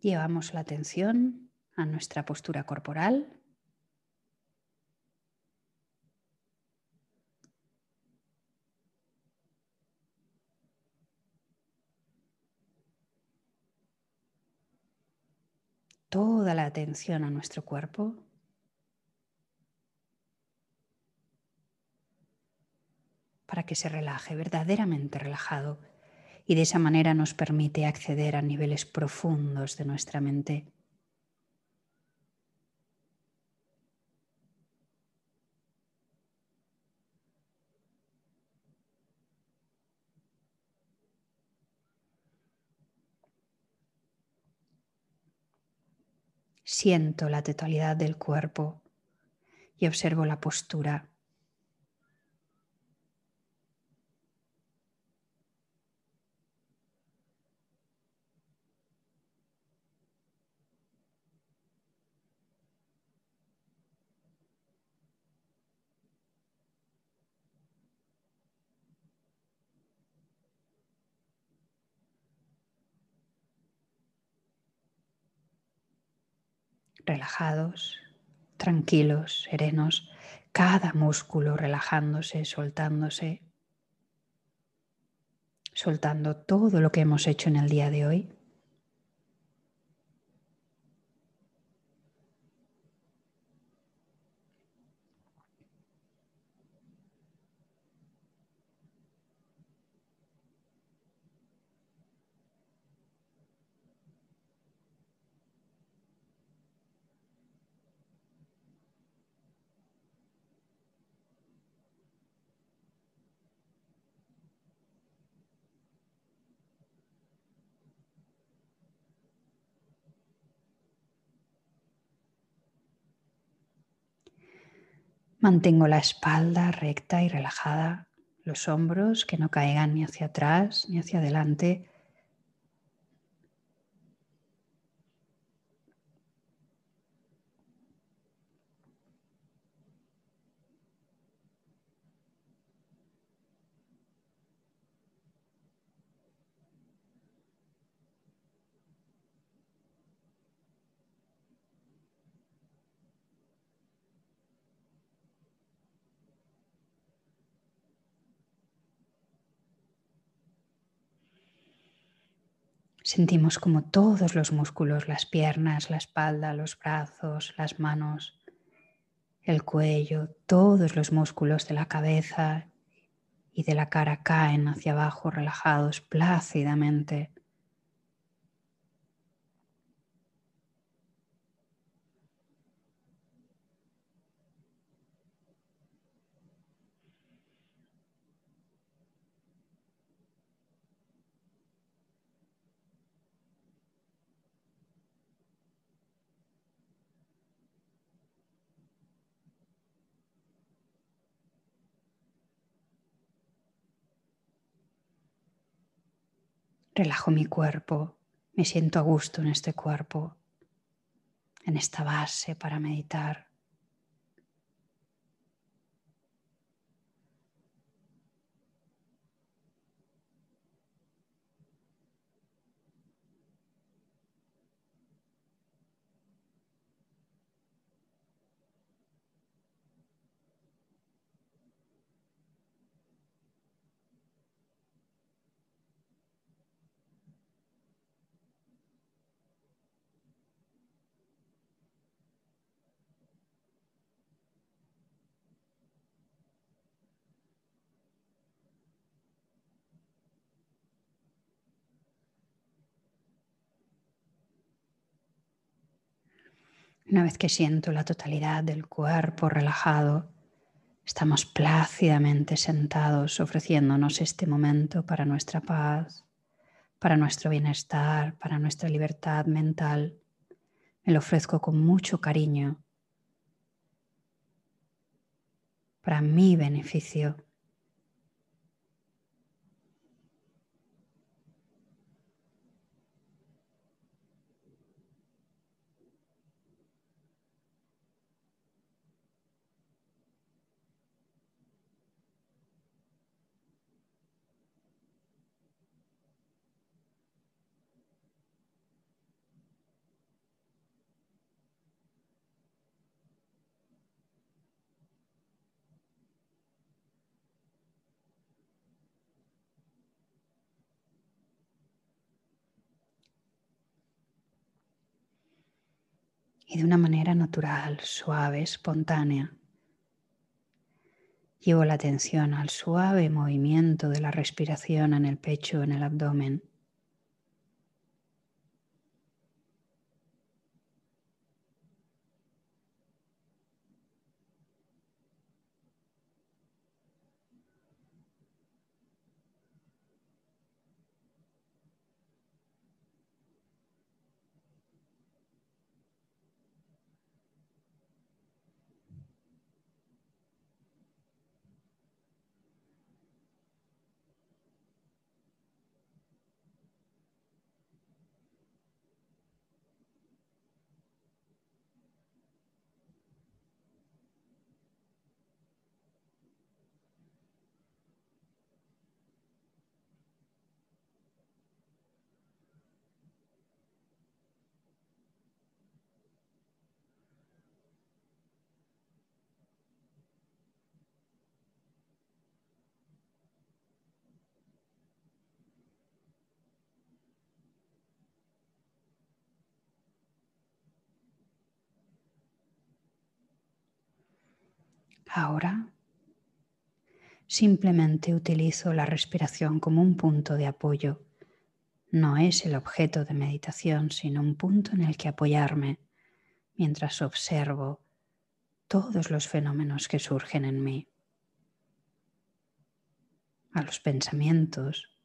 Llevamos la atención a nuestra postura corporal. Toda la atención a nuestro cuerpo. para que se relaje, verdaderamente relajado y de esa manera nos permite acceder a niveles profundos de nuestra mente. Siento la totalidad del cuerpo y observo la postura relajados, tranquilos, serenos, cada músculo relajándose, soltándose, soltando todo lo que hemos hecho en el día de hoy. Mantengo la espalda recta y relajada, los hombros que no caigan ni hacia atrás ni hacia adelante, Sentimos como todos los músculos, las piernas, la espalda, los brazos, las manos, el cuello, todos los músculos de la cabeza y de la cara caen hacia abajo relajados plácidamente. Relajo mi cuerpo, me siento a gusto en este cuerpo, en esta base para meditar. Una vez que siento la totalidad del cuerpo relajado, estamos plácidamente sentados ofreciéndonos este momento para nuestra paz, para nuestro bienestar, para nuestra libertad mental. Me lo ofrezco con mucho cariño para mi beneficio. Y de una manera natural, suave, espontánea. Llevo la atención al suave movimiento de la respiración en el pecho, en el abdomen. Ahora simplemente utilizo la respiración como un punto de apoyo. No es el objeto de meditación, sino un punto en el que apoyarme mientras observo todos los fenómenos que surgen en mí. A los pensamientos,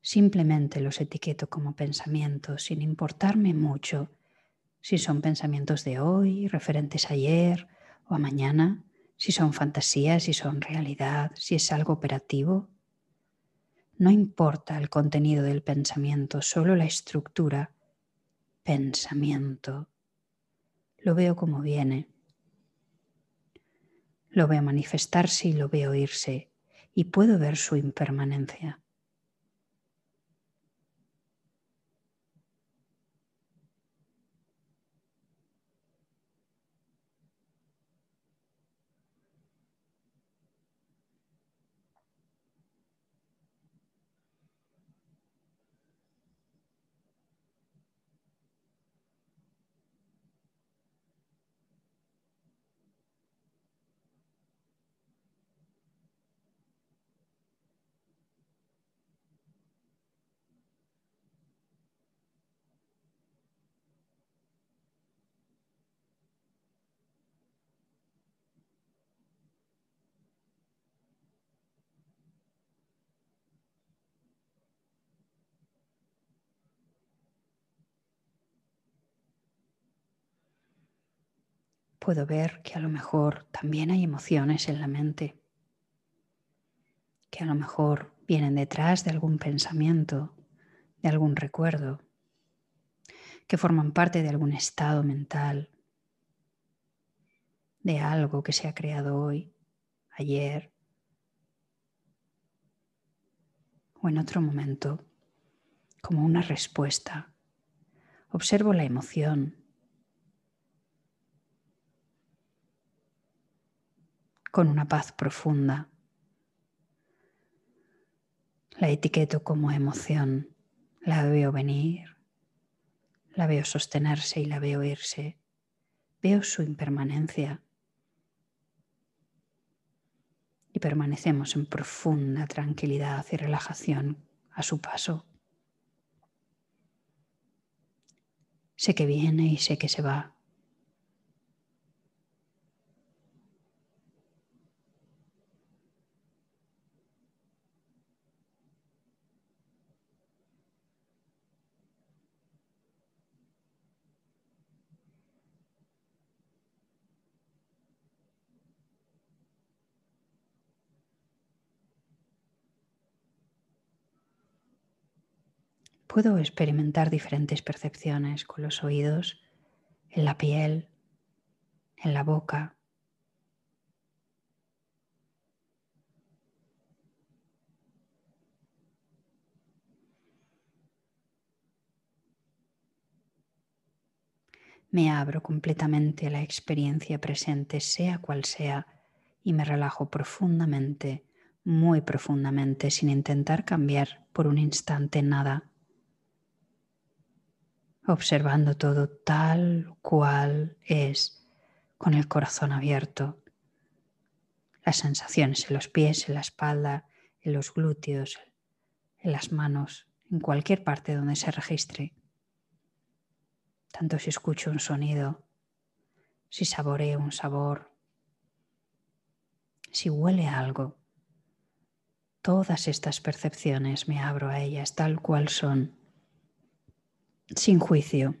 simplemente los etiqueto como pensamientos sin importarme mucho si son pensamientos de hoy, referentes a ayer o a mañana si son fantasías, si son realidad, si es algo operativo. No importa el contenido del pensamiento, solo la estructura. Pensamiento. Lo veo como viene. Lo veo manifestarse y lo veo irse y puedo ver su impermanencia. Puedo ver que a lo mejor también hay emociones en la mente, que a lo mejor vienen detrás de algún pensamiento, de algún recuerdo, que forman parte de algún estado mental, de algo que se ha creado hoy, ayer o en otro momento, como una respuesta. Observo la emoción, con una paz profunda. La etiqueto como emoción, la veo venir, la veo sostenerse y la veo irse, veo su impermanencia y permanecemos en profunda tranquilidad y relajación a su paso. Sé que viene y sé que se va. Puedo experimentar diferentes percepciones con los oídos, en la piel, en la boca. Me abro completamente a la experiencia presente, sea cual sea, y me relajo profundamente, muy profundamente, sin intentar cambiar por un instante nada observando todo tal cual es, con el corazón abierto, las sensaciones en los pies, en la espalda, en los glúteos, en las manos, en cualquier parte donde se registre. Tanto si escucho un sonido, si saboreo un sabor, si huele algo. Todas estas percepciones me abro a ellas tal cual son sin juicio.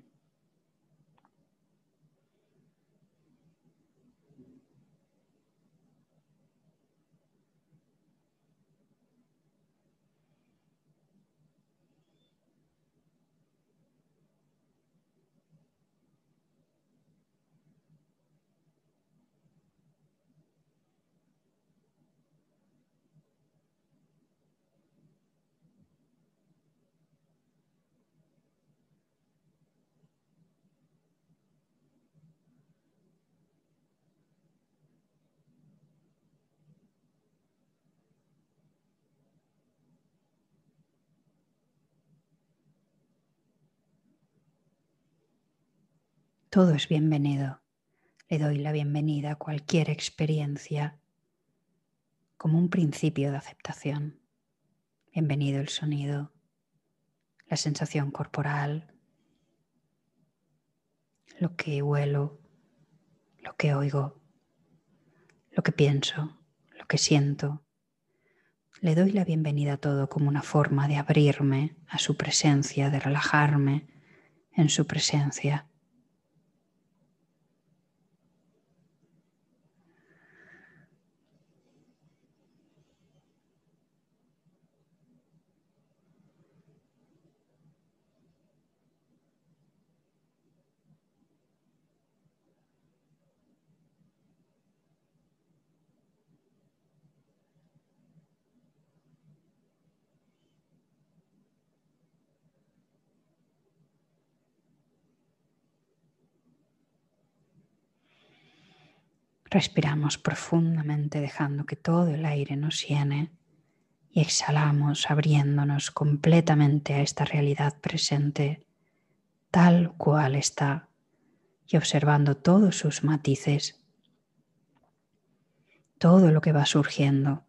Todo es bienvenido. Le doy la bienvenida a cualquier experiencia como un principio de aceptación. Bienvenido el sonido, la sensación corporal, lo que huelo, lo que oigo, lo que pienso, lo que siento. Le doy la bienvenida a todo como una forma de abrirme a su presencia, de relajarme en su presencia. Respiramos profundamente dejando que todo el aire nos llene y exhalamos abriéndonos completamente a esta realidad presente tal cual está y observando todos sus matices, todo lo que va surgiendo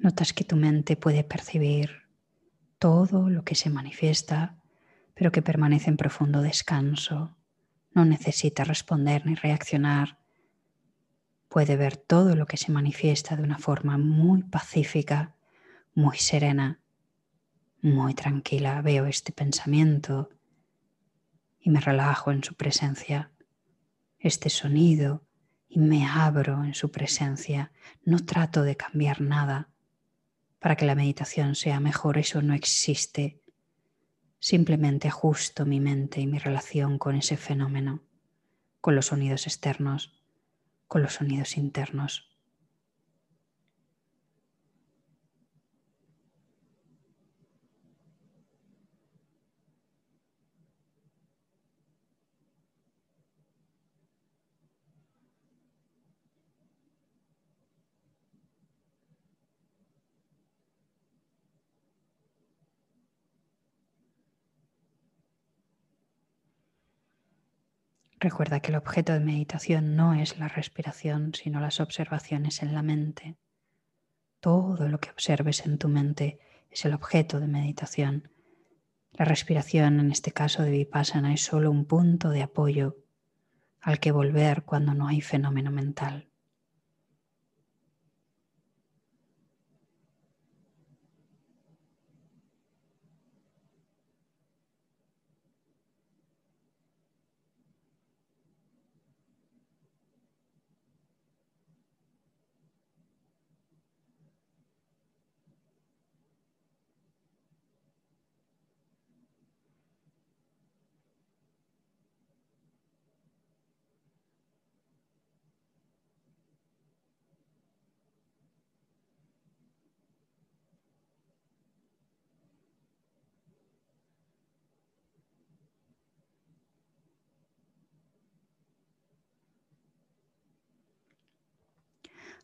Notas que tu mente puede percibir todo lo que se manifiesta, pero que permanece en profundo descanso. No necesita responder ni reaccionar. Puede ver todo lo que se manifiesta de una forma muy pacífica, muy serena, muy tranquila. Veo este pensamiento y me relajo en su presencia, este sonido y me abro en su presencia. No trato de cambiar nada para que la meditación sea mejor, eso no existe. Simplemente ajusto mi mente y mi relación con ese fenómeno, con los sonidos externos, con los sonidos internos. Recuerda que el objeto de meditación no es la respiración, sino las observaciones en la mente. Todo lo que observes en tu mente es el objeto de meditación. La respiración, en este caso de Vipassana, es solo un punto de apoyo al que volver cuando no hay fenómeno mental.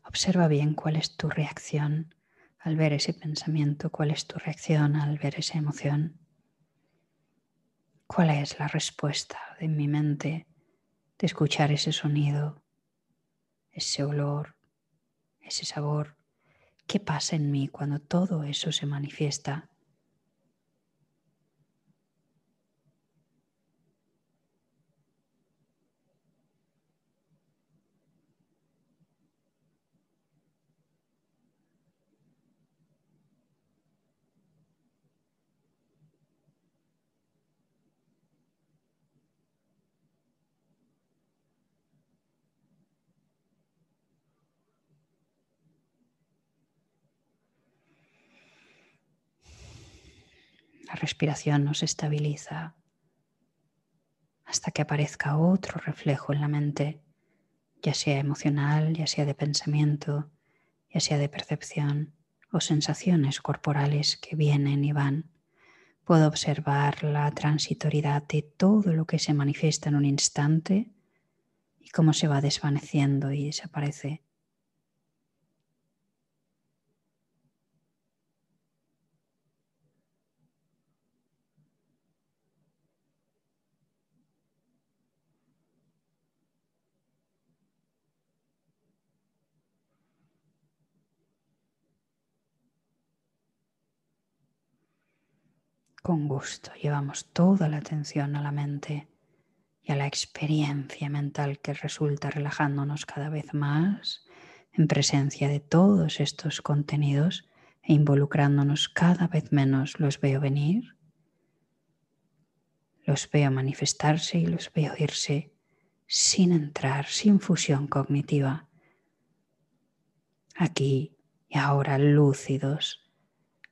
Observa bien cuál es tu reacción al ver ese pensamiento, cuál es tu reacción al ver esa emoción. ¿Cuál es la respuesta de mi mente de escuchar ese sonido, ese olor, ese sabor? ¿Qué pasa en mí cuando todo eso se manifiesta Respiración nos estabiliza hasta que aparezca otro reflejo en la mente, ya sea emocional, ya sea de pensamiento, ya sea de percepción o sensaciones corporales que vienen y van. Puedo observar la transitoriedad de todo lo que se manifiesta en un instante y cómo se va desvaneciendo y desaparece Con gusto llevamos toda la atención a la mente y a la experiencia mental que resulta relajándonos cada vez más en presencia de todos estos contenidos e involucrándonos cada vez menos. Los veo venir, los veo manifestarse y los veo irse sin entrar, sin fusión cognitiva. Aquí y ahora lúcidos,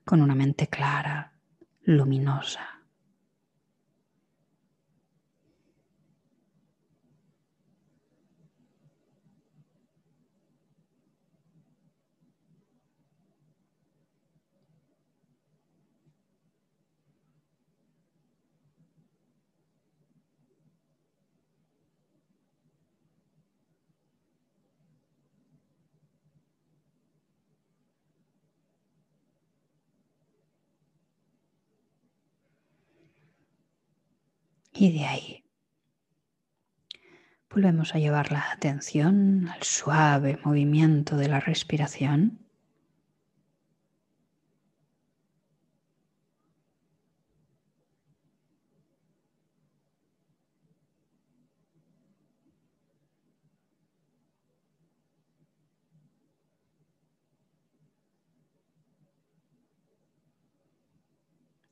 con una mente clara, luminosa. Y de ahí volvemos a llevar la atención al suave movimiento de la respiración.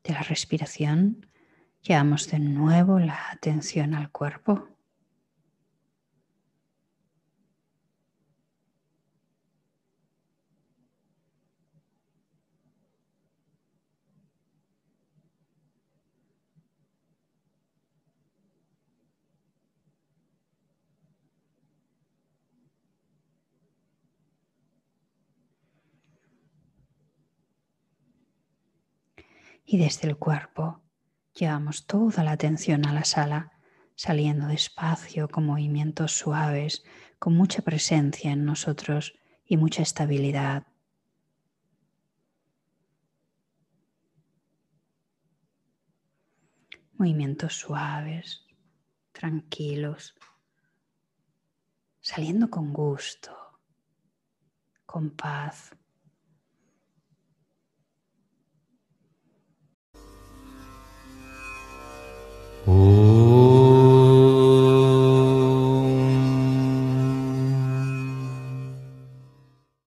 de la respiración Llevamos de nuevo la atención al cuerpo. Y desde el cuerpo Llevamos toda la atención a la sala, saliendo despacio, con movimientos suaves, con mucha presencia en nosotros y mucha estabilidad. Movimientos suaves, tranquilos, saliendo con gusto, con paz.